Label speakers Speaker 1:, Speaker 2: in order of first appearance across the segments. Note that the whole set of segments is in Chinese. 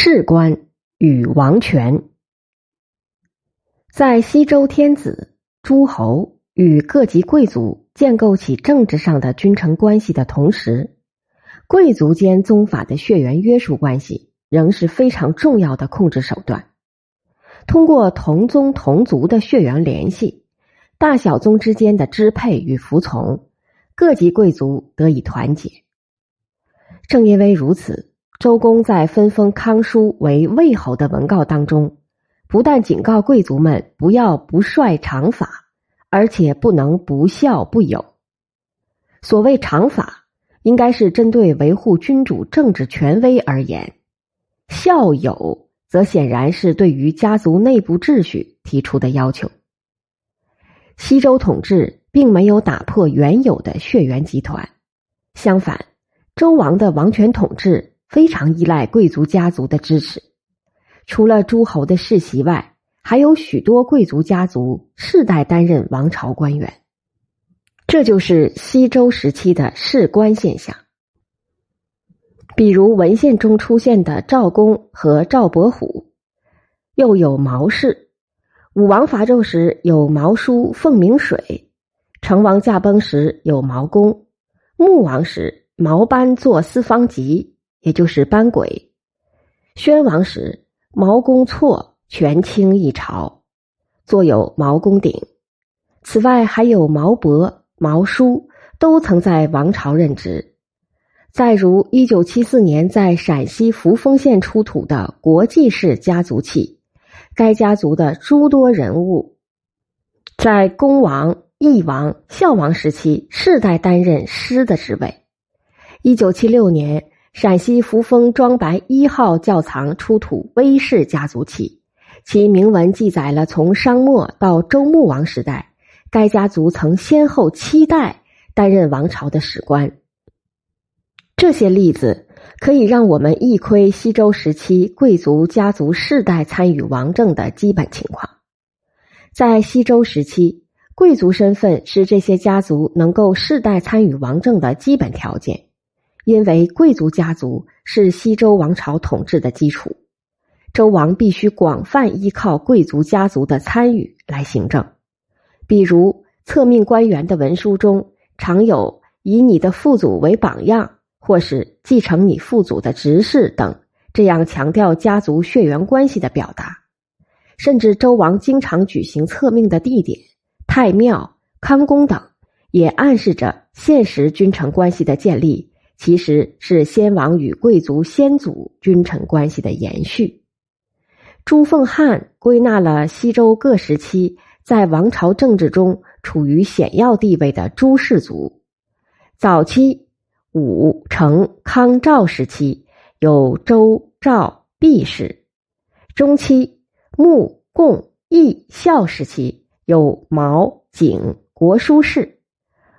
Speaker 1: 士官与王权，在西周天子、诸侯与各级贵族建构起政治上的君臣关系的同时，贵族间宗法的血缘约束关系仍是非常重要的控制手段。通过同宗同族的血缘联系，大小宗之间的支配与服从，各级贵族得以团结。正因为如此。周公在分封康叔为魏侯的文告当中，不但警告贵族们不要不率常法，而且不能不孝不友。所谓常法，应该是针对维护君主政治权威而言；孝友，则显然是对于家族内部秩序提出的要求。西周统治并没有打破原有的血缘集团，相反，周王的王权统治。非常依赖贵族家族的支持，除了诸侯的世袭外，还有许多贵族家族世代担任王朝官员。这就是西周时期的世官现象。比如文献中出现的赵公和赵伯虎，又有毛氏；武王伐纣时有毛叔凤鸣水，成王驾崩时有毛公，穆王时毛班做四方吉。也就是班轨，宣王时毛公错权倾一朝，坐有毛公鼎。此外还有毛伯、毛叔，都曾在王朝任职。再如一九七四年在陕西扶风县出土的国际式家族器，该家族的诸多人物，在恭王、义王、孝王时期世代担任师的职位。一九七六年。陕西扶风庄白一号窖藏出土威氏家族器，其铭文记载了从商末到周穆王时代，该家族曾先后七代担任王朝的史官。这些例子可以让我们一窥西周时期贵族家族世代参与王政的基本情况。在西周时期，贵族身份是这些家族能够世代参与王政的基本条件。因为贵族家族是西周王朝统治的基础，周王必须广泛依靠贵族家族的参与来行政。比如，册命官员的文书中常有以你的父祖为榜样，或是继承你父祖的执事等这样强调家族血缘关系的表达。甚至周王经常举行册命的地点太庙、康宫等，也暗示着现实君臣关系的建立。其实是先王与贵族先祖君臣关系的延续。朱凤汉归纳了西周各时期在王朝政治中处于显要地位的诸氏族。早期武、成、康、赵时期有周、赵、毕氏；中期穆、共、义、孝时期有毛、景、国叔氏；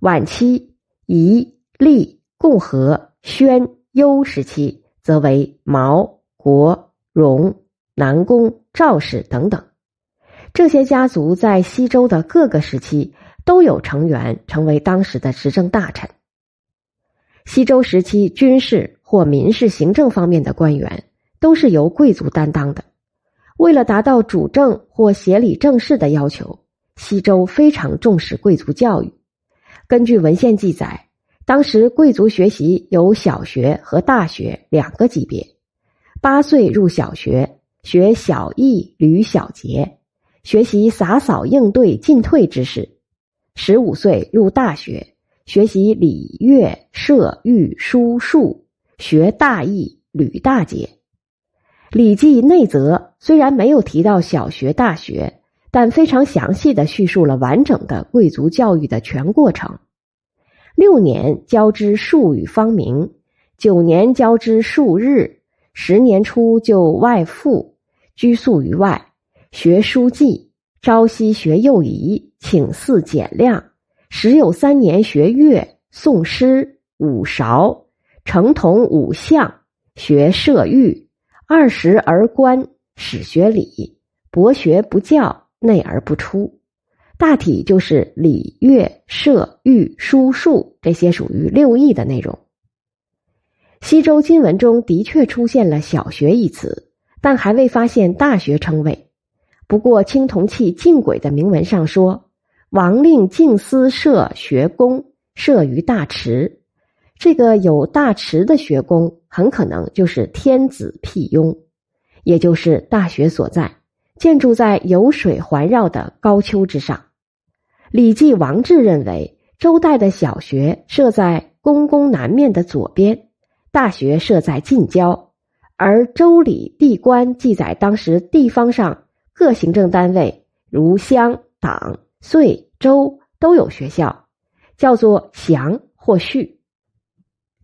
Speaker 1: 晚期夷、厉。共和、宣、幽时期，则为毛、国、荣、南宫、赵氏等等。这些家族在西周的各个时期都有成员成为当时的执政大臣。西周时期军事或民事行政方面的官员都是由贵族担当的。为了达到主政或协理政事的要求，西周非常重视贵族教育。根据文献记载。当时贵族学习有小学和大学两个级别，八岁入小学学小义吕小节，学习洒扫应对进退之事；十五岁入大学学习礼乐射御书数，学大义吕大节。《礼记内则》虽然没有提到小学、大学，但非常详细的叙述了完整的贵族教育的全过程。六年教之数语方明，九年教之数日，十年初就外赴，居宿于外，学书记，朝夕学幼仪，请祀简量。时有三年学乐、诵诗、五韶，成同五项，学射御。二十而官，始学礼，博学不教，内而不出。大体就是礼乐射御书数这些属于六艺的内容。西周金文中的确出现了“小学”一词，但还未发现“大学”称谓。不过，青铜器晋轨的铭文上说：“王令敬司设学宫，设于大池。”这个有大池的学宫，很可能就是天子辟雍，也就是大学所在，建筑在有水环绕的高丘之上。《礼记·王志》认为，周代的小学设在宫宫南面的左边。大学设在近郊，而《周礼》地官记载，当时地方上各行政单位如乡、党、岁、州都有学校，叫做祥或序。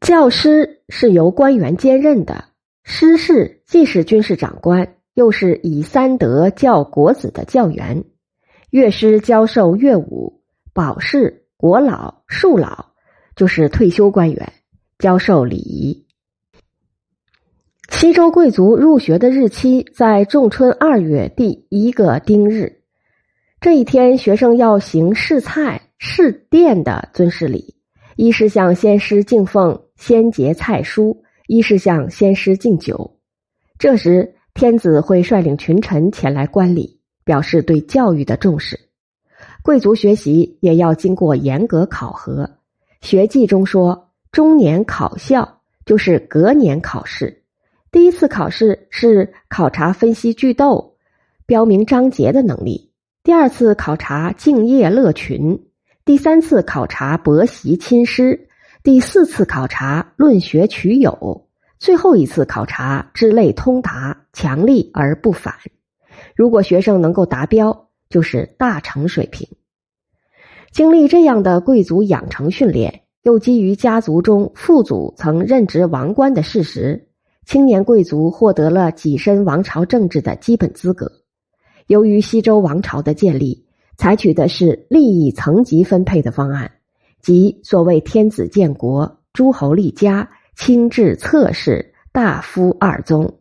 Speaker 1: 教师是由官员兼任的，师事既是军事长官，又是以三德教国子的教员。乐师教授乐舞，保士、国老、庶老就是退休官员。教授礼仪。西周贵族入学的日期在仲春二月第一个丁日。这一天，学生要行试菜、试殿的尊师礼：一是向先师敬奉先节菜蔬；一是向先师敬酒。这时，天子会率领群臣前来观礼，表示对教育的重视。贵族学习也要经过严格考核。学记中说。中年考校就是隔年考试，第一次考试是考察分析句读、标明章节的能力；第二次考察敬业乐群；第三次考察博习亲师；第四次考察论学取友；最后一次考察知类通达、强力而不反。如果学生能够达标，就是大成水平。经历这样的贵族养成训练。又基于家族中父祖曾任职王官的事实，青年贵族获得了跻身王朝政治的基本资格。由于西周王朝的建立采取的是利益层级分配的方案，即所谓天子建国、诸侯立家、亲治侧室、大夫二宗，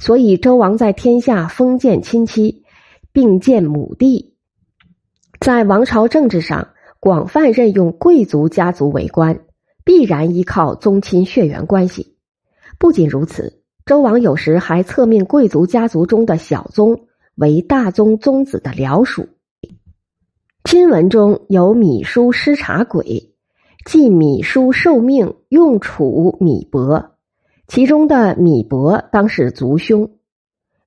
Speaker 1: 所以周王在天下封建亲戚，并建母弟，在王朝政治上。广泛任用贵族家族为官，必然依靠宗亲血缘关系。不仅如此，周王有时还册命贵族家族中的小宗为大宗宗子的僚属。金文中有米叔失察鬼，即米叔受命用处米伯，其中的米伯当是族兄。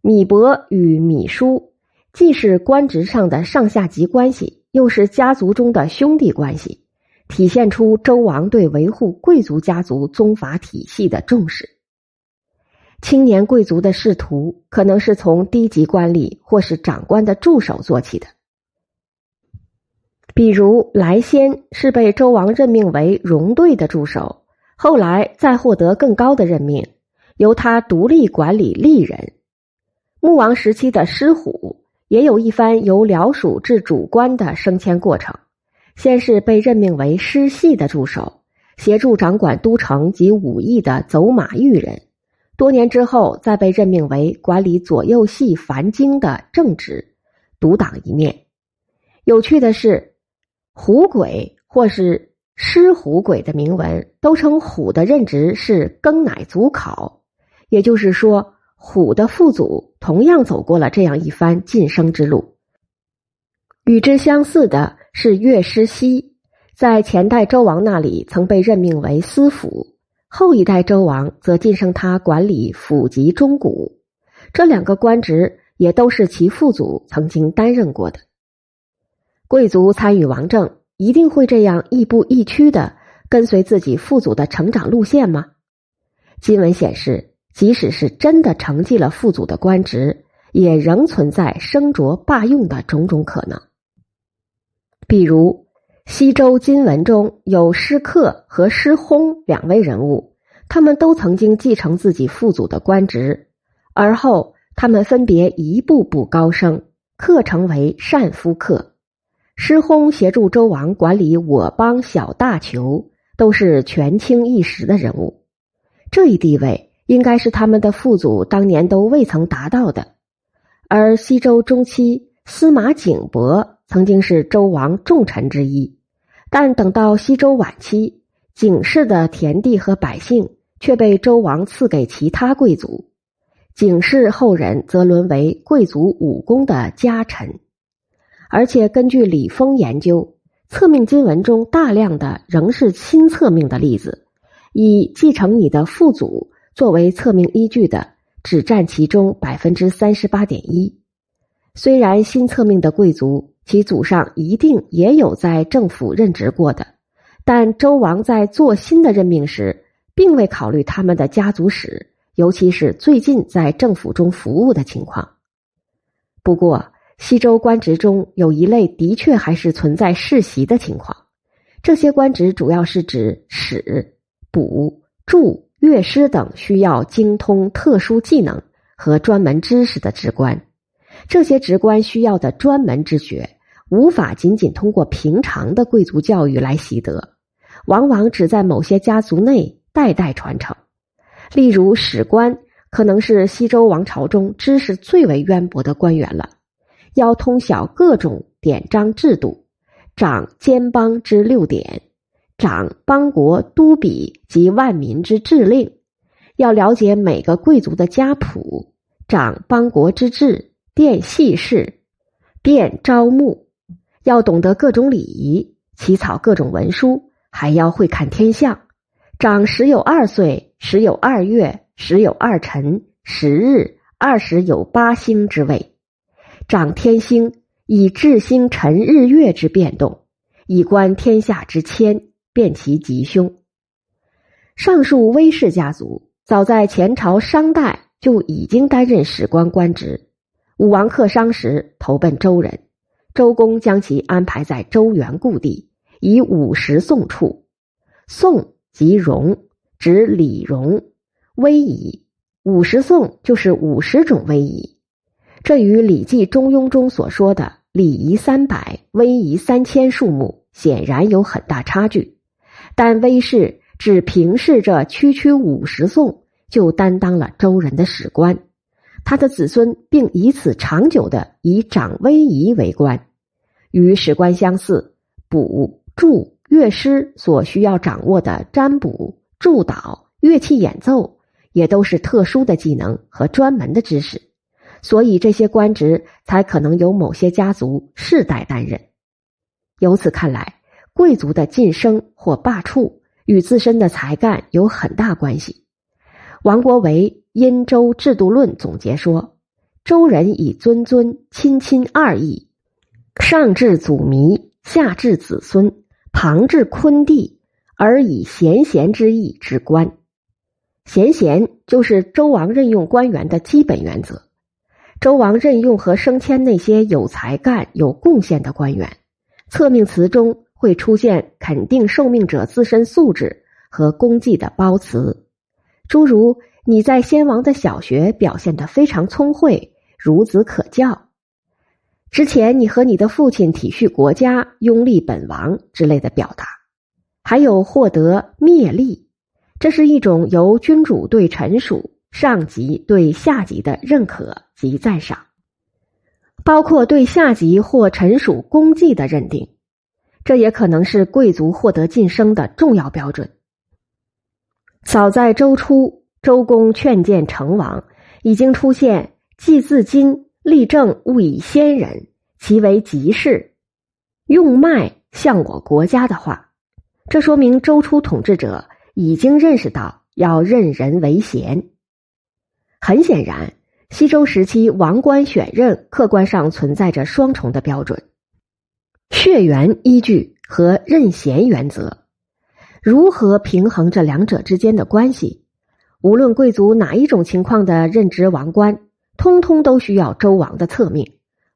Speaker 1: 米伯与米叔既是官职上的上下级关系。又是家族中的兄弟关系，体现出周王对维护贵族家族宗法体系的重视。青年贵族的仕途可能是从低级官吏或是长官的助手做起的，比如来仙是被周王任命为戎队的助手，后来再获得更高的任命，由他独立管理吏人。穆王时期的师虎。也有一番由僚属至主官的升迁过程。先是被任命为师系的助手，协助掌管都城及武艺的走马御人。多年之后，再被任命为管理左右系繁经的正职，独当一面。有趣的是，虎鬼或是师虎鬼的铭文都称虎的任职是庚乃祖考，也就是说。虎的父祖同样走过了这样一番晋升之路。与之相似的是，乐师西在前代周王那里曾被任命为司府，后一代周王则晋升他管理府及中谷。这两个官职也都是其父祖曾经担任过的。贵族参与王政，一定会这样亦步亦趋的跟随自己父祖的成长路线吗？新闻显示。即使是真的承继了父祖的官职，也仍存在升擢罢用的种种可能。比如西周金文中有师克和师轰两位人物，他们都曾经继承自己父祖的官职，而后他们分别一步步高升，克成为善夫克。师轰协助周王管理我邦小大酋，都是权倾一时的人物，这一地位。应该是他们的父祖当年都未曾达到的，而西周中期司马景伯曾经是周王重臣之一，但等到西周晚期，景氏的田地和百姓却被周王赐给其他贵族，景氏后人则沦为贵族武功的家臣。而且根据李丰研究，册命金文中大量的仍是亲册命的例子，以继承你的父祖作为册命依据的，只占其中百分之三十八点一。虽然新册命的贵族其祖上一定也有在政府任职过的，但周王在做新的任命时，并未考虑他们的家族史，尤其是最近在政府中服务的情况。不过，西周官职中有一类的确还是存在世袭的情况，这些官职主要是指史、卜、祝、乐师等需要精通特殊技能和专门知识的职官。这些职官需要的专门之学，无法仅仅通过平常的贵族教育来习得，往往只在某些家族内代代传承。例如，史官可能是西周王朝中知识最为渊博的官员了。要通晓各种典章制度，掌兼邦之六典，掌邦国都比及万民之制令；要了解每个贵族的家谱，掌邦国之制，殿细事，殿招募；要懂得各种礼仪，起草各种文书，还要会看天象，长十有二岁，十有二月，十有二辰，十日，二十有八星之位。掌天星，以治星辰日月之变动，以观天下之谦，辨其吉凶。上述威氏家族早在前朝商代就已经担任史官官职。武王克商时投奔周人，周公将其安排在周原故地，以五十宋处。宋即戎，指礼容、威仪。五十宋就是五十种威仪。这与《礼记·中庸》中所说的“礼仪三百，威仪三千”数目显然有很大差距，但威氏只平视着区区五十颂，就担当了周人的史官。他的子孙并以此长久的以掌威仪为官，与史官相似。卜、祝、乐师所需要掌握的占卜、祝祷、乐器演奏，也都是特殊的技能和专门的知识。所以这些官职才可能由某些家族世代担任。由此看来，贵族的晋升或罢黜与自身的才干有很大关系。王国维《殷周制度论》总结说：“周人以尊尊亲亲二义，上至祖弥，下至子孙，旁至昆弟，而以贤贤之意之官。贤贤就是周王任用官员的基本原则。”周王任用和升迁那些有才干、有贡献的官员，册命词中会出现肯定受命者自身素质和功绩的褒词，诸如“你在先王的小学表现得非常聪慧，孺子可教”，之前你和你的父亲体恤国家、拥立本王之类的表达，还有获得灭力，这是一种由君主对臣属。上级对下级的认可及赞赏，包括对下级或臣属功绩的认定，这也可能是贵族获得晋升的重要标准。早在周初，周公劝谏成王，已经出现“既自今立政，勿以先人，其为吉事，用脉向我国家”的话。这说明周初统治者已经认识到要任人为贤。很显然，西周时期王官选任客观上存在着双重的标准：血缘依据和任贤原则。如何平衡这两者之间的关系？无论贵族哪一种情况的任职王官，通通都需要周王的册命，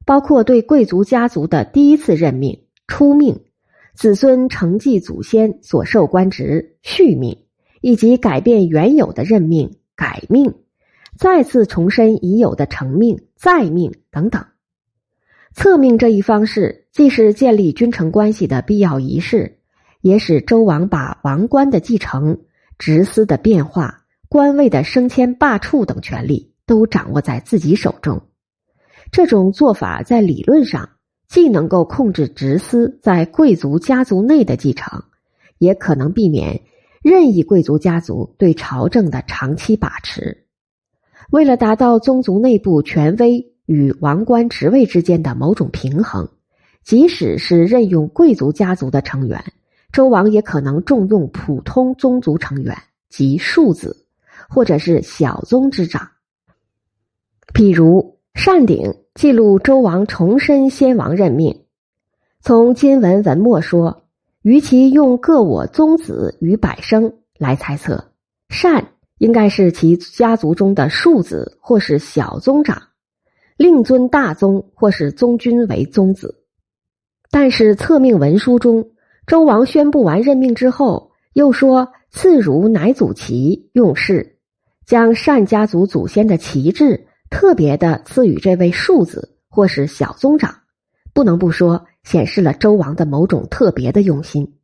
Speaker 1: 包括对贵族家族的第一次任命、初命，子孙承继祖先所受官职续命，以及改变原有的任命改命。再次重申已有的成命、再命等等，册命这一方式既是建立君臣关系的必要仪式，也使周王把王冠的继承、职司的变化、官位的升迁罢黜等权利都掌握在自己手中。这种做法在理论上既能够控制职司在贵族家族内的继承，也可能避免任意贵族家族对朝政的长期把持。为了达到宗族内部权威与王冠职位之间的某种平衡，即使是任用贵族家族的成员，周王也可能重用普通宗族成员及庶子，或者是小宗之长。比如《善鼎》记录周王重申先王任命，从金文文末说。与其用各我宗子与百生来猜测，善应该是其家族中的庶子或是小宗长，另尊大宗或是宗君为宗子。但是册命文书中，周王宣布完任命之后，又说赐如乃祖旗用事，将单家族祖先的旗帜特别的赐予这位庶子或是小宗长，不能不说。显示了周王的某种特别的用心。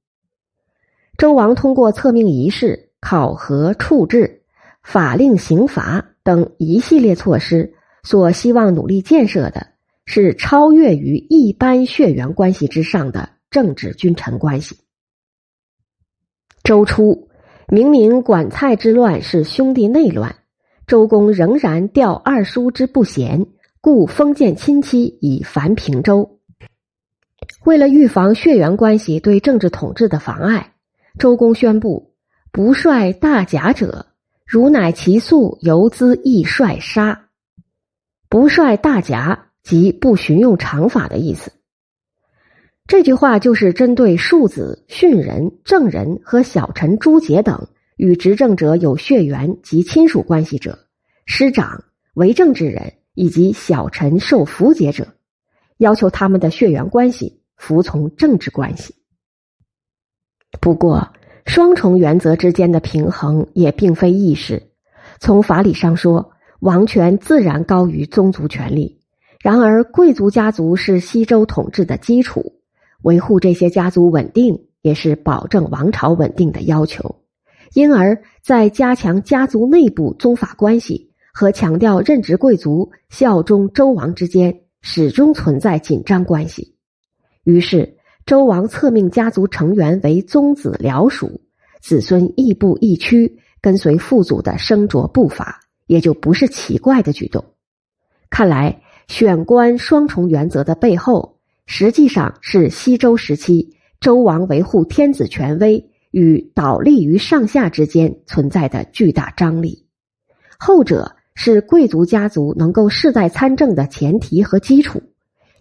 Speaker 1: 周王通过册命仪式、考核、处置、法令、刑罚等一系列措施，所希望努力建设的是超越于一般血缘关系之上的政治君臣关系。周初，明明管蔡之乱是兄弟内乱，周公仍然调二叔之不贤，故封建亲戚以凡平周。为了预防血缘关系对政治统治的妨碍，周公宣布：不率大甲者，如乃其素游资亦率杀。不率大甲即不循用常法的意思。这句话就是针对庶子、训人、正人和小臣朱杰等与执政者有血缘及亲属关系者，师长、为政之人以及小臣受符节者，要求他们的血缘关系。服从政治关系，不过双重原则之间的平衡也并非易事。从法理上说，王权自然高于宗族权力；然而，贵族家族是西周统治的基础，维护这些家族稳定也是保证王朝稳定的要求。因而，在加强家族内部宗法关系和强调任职贵族效忠周王之间，始终存在紧张关系。于是，周王册命家族成员为宗子僚属，子孙亦步亦趋，跟随父祖的生着步伐，也就不是奇怪的举动。看来，选官双重原则的背后，实际上是西周时期周王维护天子权威与倒立于上下之间存在的巨大张力。后者是贵族家族能够世代参政的前提和基础，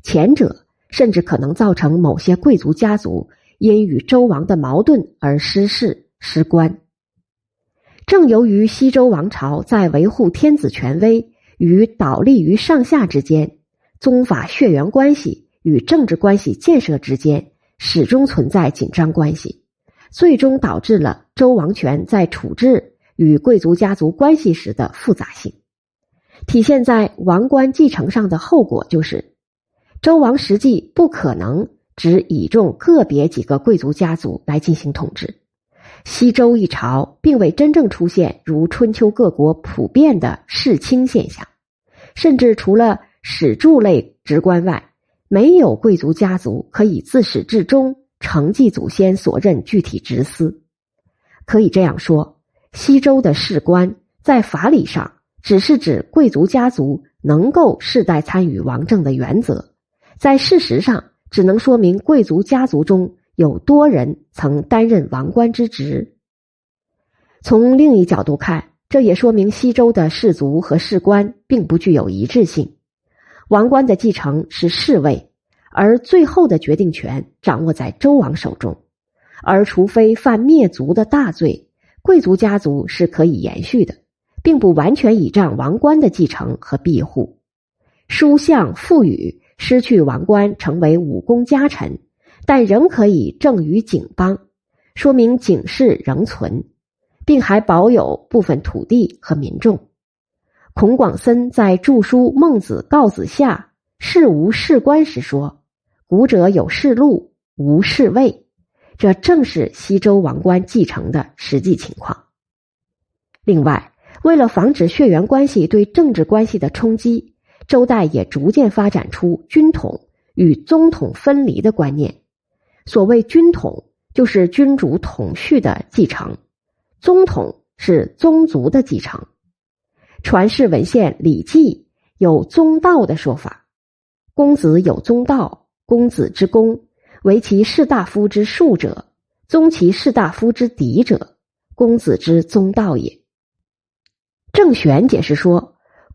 Speaker 1: 前者。甚至可能造成某些贵族家族因与周王的矛盾而失势失官。正由于西周王朝在维护天子权威与倒立于上下之间，宗法血缘关系与政治关系建设之间始终存在紧张关系，最终导致了周王权在处置与贵族家族关系时的复杂性。体现在王冠继承上的后果就是。周王实际不可能只倚重个别几个贵族家族来进行统治，西周一朝并未真正出现如春秋各国普遍的世卿现象，甚至除了史柱类职官外，没有贵族家族可以自始至终承继祖先所任具体职司。可以这样说，西周的士官在法理上只是指贵族家族能够世代参与王政的原则。在事实上，只能说明贵族家族中有多人曾担任王冠之职。从另一角度看，这也说明西周的士族和士官并不具有一致性。王冠的继承是士位，而最后的决定权掌握在周王手中。而除非犯灭族的大罪，贵族家族是可以延续的，并不完全倚仗王冠的继承和庇护。书相赋予。失去王冠，成为武功家臣，但仍可以正于景邦，说明景氏仍存，并还保有部分土地和民众。孔广森在著书《孟子告子下》事无事官时说：“古者有世禄，无世位。”这正是西周王冠继承的实际情况。另外，为了防止血缘关系对政治关系的冲击。周代也逐渐发展出军统与宗统分离的观念。所谓军统，就是君主统序的继承，宗统是宗族的继承。传世文献《礼记》有宗道的说法，公子有宗道，公子之公，为其士大夫之庶者，宗其士大夫之嫡者，公子之宗道也。郑玄解释说，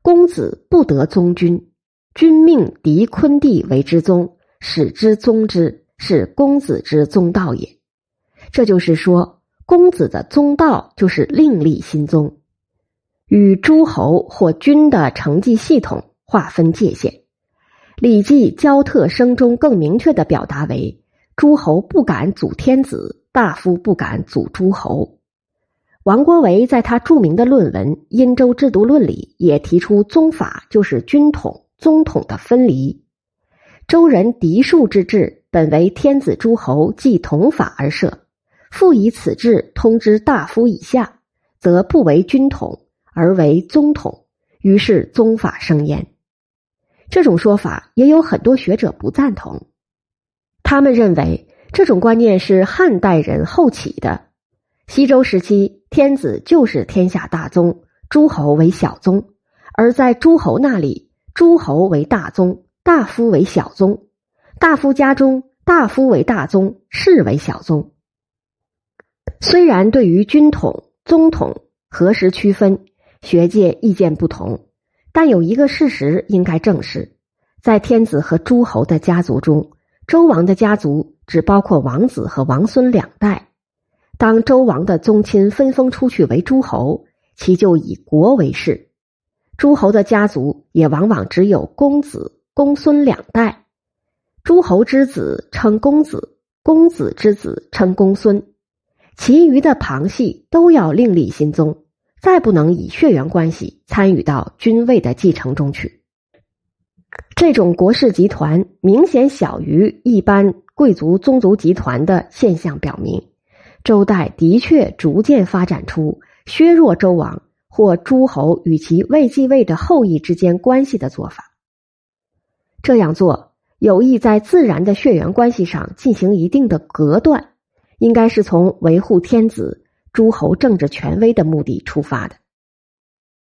Speaker 1: 公子不得宗君，君命嫡昆弟为之宗，使之宗之，是公子之宗道也。这就是说，公子的宗道就是另立新宗，与诸侯或君的承继系统划分界限。《礼记·交特生》中更明确的表达为：诸侯不敢祖天子，大夫不敢祖诸侯。王国维在他著名的论文《殷周制度论》里也提出，宗法就是君统、宗统的分离。周人嫡庶之制本为天子诸侯继统法而设。复以此制通知大夫以下，则不为君统，而为宗统，于是宗法生焉。这种说法也有很多学者不赞同，他们认为这种观念是汉代人后起的。西周时期，天子就是天下大宗，诸侯为小宗；而在诸侯那里，诸侯为大宗，大夫为小宗；大夫家中，大夫为大宗，士为小宗。虽然对于军统、宗统何时区分，学界意见不同，但有一个事实应该正视：在天子和诸侯的家族中，周王的家族只包括王子和王孙两代。当周王的宗亲分封出去为诸侯，其就以国为氏；诸侯的家族也往往只有公子、公孙两代。诸侯之子称公子，公子之子称公孙。其余的旁系都要另立新宗，再不能以血缘关系参与到君位的继承中去。这种国氏集团明显小于一般贵族宗族集团的现象，表明周代的确逐渐发展出削弱周王或诸侯与其未继位的后裔之间关系的做法。这样做有意在自然的血缘关系上进行一定的隔断。应该是从维护天子、诸侯政治权威的目的出发的。